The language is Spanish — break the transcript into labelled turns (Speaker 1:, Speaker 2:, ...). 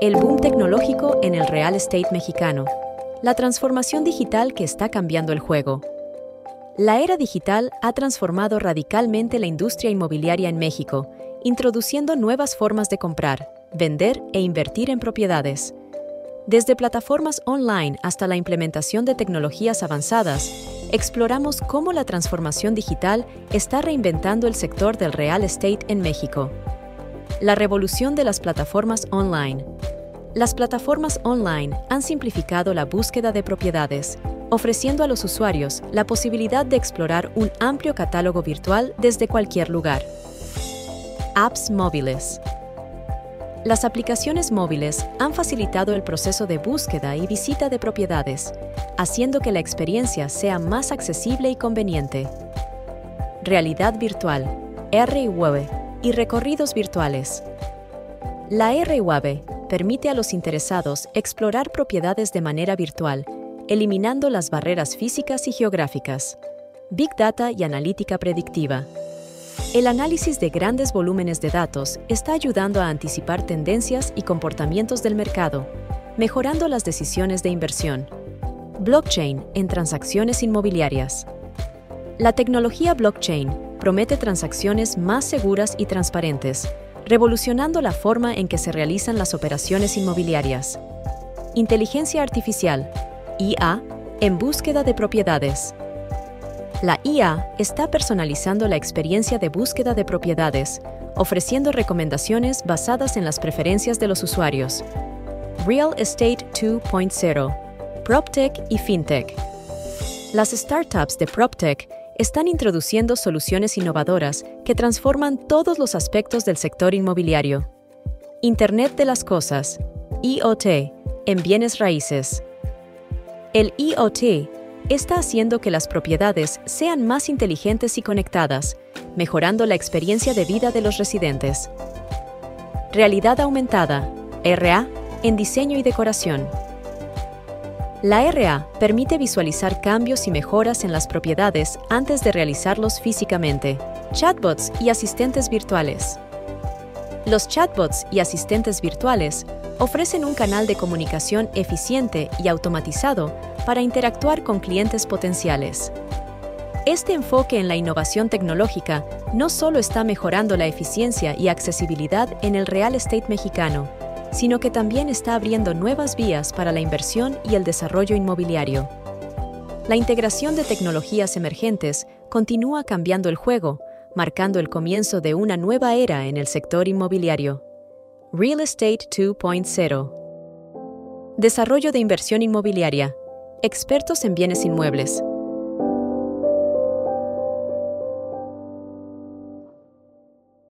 Speaker 1: El boom tecnológico en el real estate mexicano. La transformación digital que está cambiando el juego. La era digital ha transformado radicalmente la industria inmobiliaria en México, introduciendo nuevas formas de comprar, vender e invertir en propiedades. Desde plataformas online hasta la implementación de tecnologías avanzadas, exploramos cómo la transformación digital está reinventando el sector del real estate en México. La revolución de las plataformas online. Las plataformas online han simplificado la búsqueda de propiedades, ofreciendo a los usuarios la posibilidad de explorar un amplio catálogo virtual desde cualquier lugar. Apps móviles. Las aplicaciones móviles han facilitado el proceso de búsqueda y visita de propiedades, haciendo que la experiencia sea más accesible y conveniente. Realidad virtual, R-Web y recorridos virtuales. La R-Web permite a los interesados explorar propiedades de manera virtual, eliminando las barreras físicas y geográficas. Big Data y analítica predictiva. El análisis de grandes volúmenes de datos está ayudando a anticipar tendencias y comportamientos del mercado, mejorando las decisiones de inversión. Blockchain en transacciones inmobiliarias. La tecnología blockchain promete transacciones más seguras y transparentes, revolucionando la forma en que se realizan las operaciones inmobiliarias. Inteligencia artificial, IA, en búsqueda de propiedades. La IA está personalizando la experiencia de búsqueda de propiedades, ofreciendo recomendaciones basadas en las preferencias de los usuarios. Real Estate 2.0, PropTech y FinTech. Las startups de PropTech están introduciendo soluciones innovadoras que transforman todos los aspectos del sector inmobiliario. Internet de las Cosas, IoT, en bienes raíces. El IoT está haciendo que las propiedades sean más inteligentes y conectadas, mejorando la experiencia de vida de los residentes. Realidad aumentada, RA, en diseño y decoración. La RA permite visualizar cambios y mejoras en las propiedades antes de realizarlos físicamente. Chatbots y asistentes virtuales. Los chatbots y asistentes virtuales ofrecen un canal de comunicación eficiente y automatizado para interactuar con clientes potenciales. Este enfoque en la innovación tecnológica no solo está mejorando la eficiencia y accesibilidad en el real estate mexicano, sino que también está abriendo nuevas vías para la inversión y el desarrollo inmobiliario. La integración de tecnologías emergentes continúa cambiando el juego, marcando el comienzo de una nueva era en el sector inmobiliario. Real Estate 2.0 Desarrollo de inversión inmobiliaria. Expertos en bienes inmuebles.